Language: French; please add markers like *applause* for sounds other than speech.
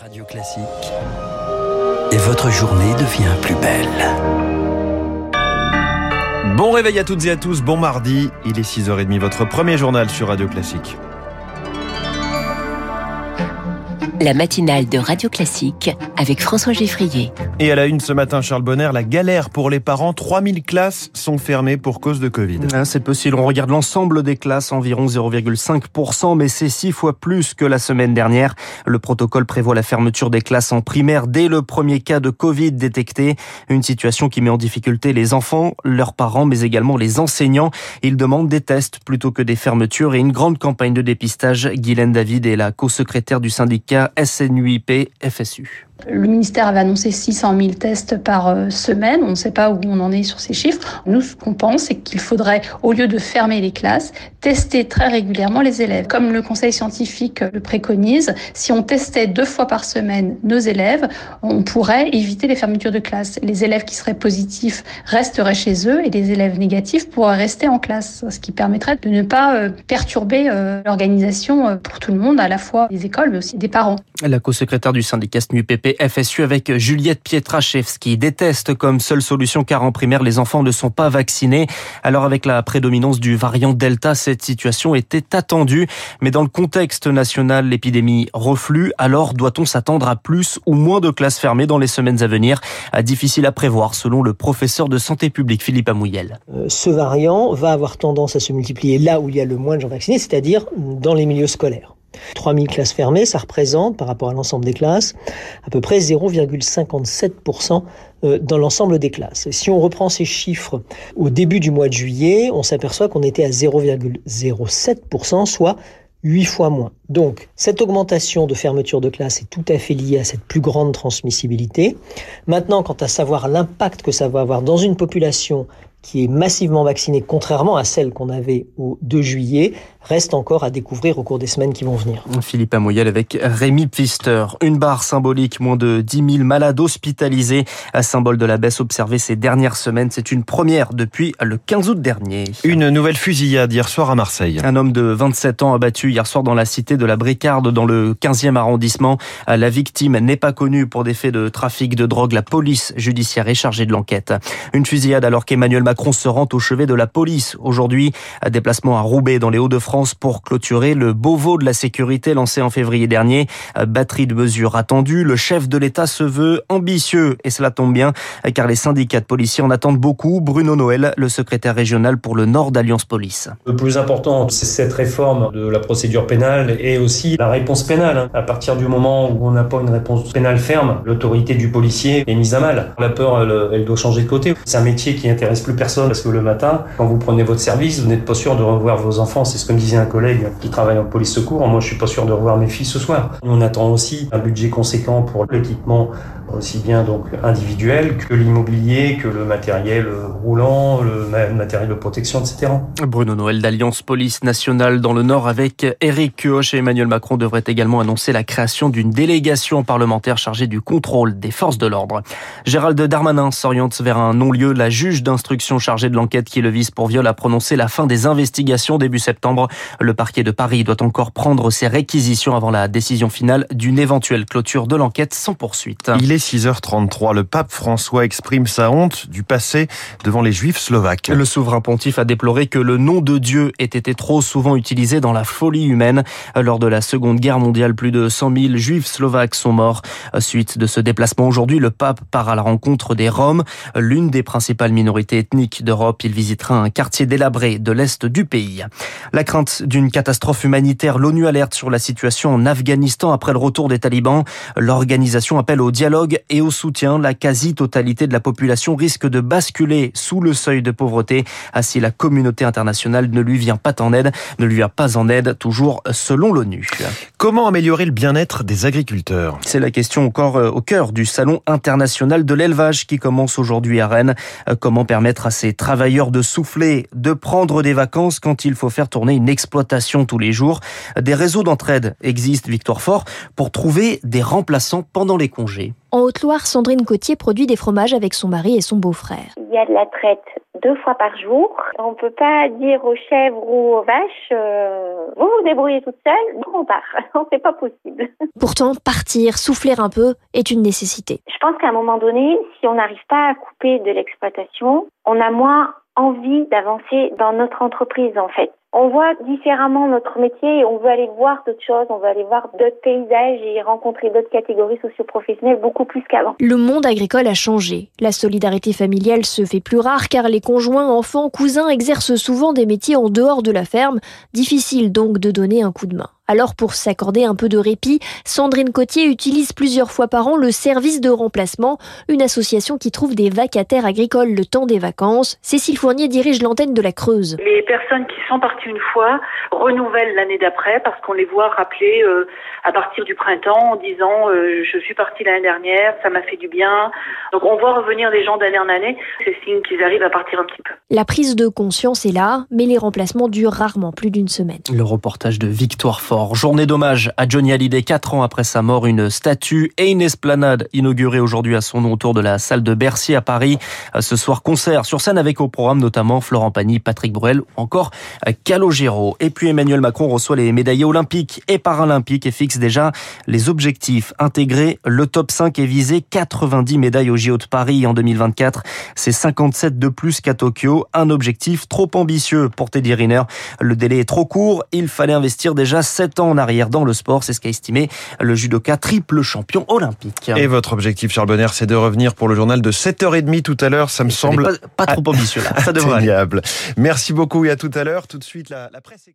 Radio Classique. Et votre journée devient plus belle. Bon réveil à toutes et à tous, bon mardi, il est 6h30, votre premier journal sur Radio Classique. La matinale de Radio Classique avec François Geffrier. Et à la une ce matin, Charles Bonner, la galère pour les parents. 3000 classes sont fermées pour cause de Covid. Ah, c'est possible. On regarde l'ensemble des classes, environ 0,5%, mais c'est six fois plus que la semaine dernière. Le protocole prévoit la fermeture des classes en primaire dès le premier cas de Covid détecté. Une situation qui met en difficulté les enfants, leurs parents, mais également les enseignants. Ils demandent des tests plutôt que des fermetures et une grande campagne de dépistage. Guylaine David est la co-secrétaire du syndicat SNUIP FSU. Le ministère avait annoncé 600 000 tests par euh, semaine. On ne sait pas où on en est sur ces chiffres. Nous, ce qu'on pense, c'est qu'il faudrait, au lieu de fermer les classes, tester très régulièrement les élèves. Comme le conseil scientifique le préconise, si on testait deux fois par semaine nos élèves, on pourrait éviter les fermetures de classes. Les élèves qui seraient positifs resteraient chez eux et les élèves négatifs pourraient rester en classe, ce qui permettrait de ne pas euh, perturber euh, l'organisation pour tout le monde, à la fois des écoles, mais aussi des parents. La co-secrétaire du syndicat SNUPP FSU avec Juliette Pietraszewski déteste comme seule solution car en primaire les enfants ne sont pas vaccinés. Alors avec la prédominance du variant Delta, cette situation était attendue. Mais dans le contexte national, l'épidémie reflue. Alors doit-on s'attendre à plus ou moins de classes fermées dans les semaines à venir? Difficile à prévoir selon le professeur de santé publique Philippe Amouyel. Euh, ce variant va avoir tendance à se multiplier là où il y a le moins de gens vaccinés, c'est-à-dire dans les milieux scolaires. 3000 classes fermées, ça représente, par rapport à l'ensemble des classes, à peu près 0,57% euh, dans l'ensemble des classes. Et si on reprend ces chiffres au début du mois de juillet, on s'aperçoit qu'on était à 0,07%, soit 8 fois moins. Donc, cette augmentation de fermeture de classe est tout à fait liée à cette plus grande transmissibilité. Maintenant, quant à savoir l'impact que ça va avoir dans une population qui est massivement vaccinée, contrairement à celle qu'on avait au 2 juillet, reste encore à découvrir au cours des semaines qui vont venir. Philippe Amoyel avec Rémi Pfister. Une barre symbolique, moins de 10 000 malades hospitalisés, un symbole de la baisse observée ces dernières semaines. C'est une première depuis le 15 août dernier. Une nouvelle fusillade hier soir à Marseille. Un homme de 27 ans abattu hier soir dans la cité de la Bricarde, dans le 15e arrondissement. La victime n'est pas connue pour des faits de trafic de drogue. La police judiciaire est chargée de l'enquête. Une fusillade alors qu'Emmanuel Macron se rend au chevet de la police. Aujourd'hui, déplacement à Roubaix dans les Hauts-de-France pour clôturer le Beauvau de la sécurité lancé en février dernier. Batterie de mesures attendues. Le chef de l'État se veut ambitieux et cela tombe bien car les syndicats de policiers en attendent beaucoup. Bruno Noël, le secrétaire régional pour le Nord d'Alliance Police. Le plus important, c'est cette réforme de la procédure pénale et aussi la réponse pénale. À partir du moment où on n'a pas une réponse pénale ferme, l'autorité du policier est mise à mal. La peur, elle, doit changer de côté. C'est un métier qui intéresse plus personne parce que le matin, quand vous prenez votre service, vous n'êtes pas sûr de revoir vos enfants. C'est ce que me disait un collègue qui travaille en police secours. Moi, je suis pas sûr de revoir mes filles ce soir. On attend aussi un budget conséquent pour l'équipement aussi bien donc individuel que l'immobilier, que le matériel roulant, le matériel de protection, etc. Bruno Noël d'Alliance Police Nationale dans le Nord avec Éric Kioch Emmanuel Macron devrait également annoncer la création d'une délégation parlementaire chargée du contrôle des forces de l'ordre. Gérald Darmanin s'oriente vers un non-lieu. La juge d'instruction chargée de l'enquête qui le vise pour viol a prononcé la fin des investigations début septembre. Le parquet de Paris doit encore prendre ses réquisitions avant la décision finale d'une éventuelle clôture de l'enquête sans poursuite. Il est 6h33. Le pape François exprime sa honte du passé devant les juifs slovaques. Le souverain pontife a déploré que le nom de Dieu ait été trop souvent utilisé dans la folie humaine. Lors de la Seconde Guerre mondiale, plus de 100 000 juifs slovaques sont morts. Suite de ce déplacement aujourd'hui, le pape part à la rencontre des Roms, l'une des principales minorités ethniques d'Europe. Il visitera un quartier délabré de l'Est du pays. La crainte d'une catastrophe humanitaire, l'ONU alerte sur la situation en Afghanistan après le retour des talibans. L'organisation appelle au dialogue et au soutien. La quasi-totalité de la population risque de basculer sous le seuil de pauvreté si la communauté internationale ne lui vient pas en aide, ne lui vient pas en aide, toujours selon l'ONU. Comment améliorer le bien-être des agriculteurs? C'est la question encore au cœur du Salon international de l'élevage qui commence aujourd'hui à Rennes. Comment permettre à ces travailleurs de souffler, de prendre des vacances quand il faut faire tourner une exploitation tous les jours? Des réseaux d'entraide existent, Victoire Fort, pour trouver des remplaçants pendant les congés. En Haute-Loire, Sandrine Cotier produit des fromages avec son mari et son beau-frère. Il y a de la traite deux fois par jour. On ne peut pas dire aux chèvres ou aux vaches, euh, vous vous débrouillez toute seule, donc on part. *laughs* C'est pas possible. Pourtant, partir, souffler un peu est une nécessité. Je pense qu'à un moment donné, si on n'arrive pas à couper de l'exploitation, on a moins envie d'avancer dans notre entreprise en fait. On voit différemment notre métier on veut aller voir d'autres choses, on veut aller voir d'autres paysages et rencontrer d'autres catégories socioprofessionnelles beaucoup plus qu'avant. Le monde agricole a changé. La solidarité familiale se fait plus rare car les conjoints, enfants, cousins exercent souvent des métiers en dehors de la ferme. Difficile donc de donner un coup de main. Alors pour s'accorder un peu de répit, Sandrine Cotier utilise plusieurs fois par an le service de remplacement, une association qui trouve des vacataires agricoles le temps des vacances. Cécile Fournier dirige l'antenne de la Creuse. Les personnes qui sont parties une fois renouvellent l'année d'après parce qu'on les voit rappeler euh, à partir du printemps en disant euh, je suis partie l'année dernière, ça m'a fait du bien. Donc on voit revenir les gens d'année en année, c'est signe qu'ils arrivent à partir un petit peu. La prise de conscience est là, mais les remplacements durent rarement plus d'une semaine. Le reportage de Victoire Fort. Journée d'hommage à Johnny Hallyday, quatre ans après sa mort, une statue et une esplanade inaugurée aujourd'hui à son nom autour de la salle de Bercy à Paris. Ce soir, concert sur scène avec au programme notamment Florent Pagny, Patrick Bruel ou encore Calogero. Et puis Emmanuel Macron reçoit les médaillés olympiques et paralympiques et fixe déjà les objectifs. Intégrer le top 5 et viser 90 médailles au JO de Paris en 2024. C'est 57 de plus qu'à Tokyo. Un objectif trop ambitieux pour Teddy Riner. Le délai est trop court. Il fallait investir déjà 7 temps en arrière dans le sport. C'est ce qu'a estimé le judoka triple champion olympique. Et votre objectif, Charles Bonner, c'est de revenir pour le journal de 7h30 tout à l'heure. Ça me semble pas, pas, trop ambitieux là. Ça devrait *laughs* Merci beaucoup et à tout à l'heure. Tout de suite, la, la presse économique.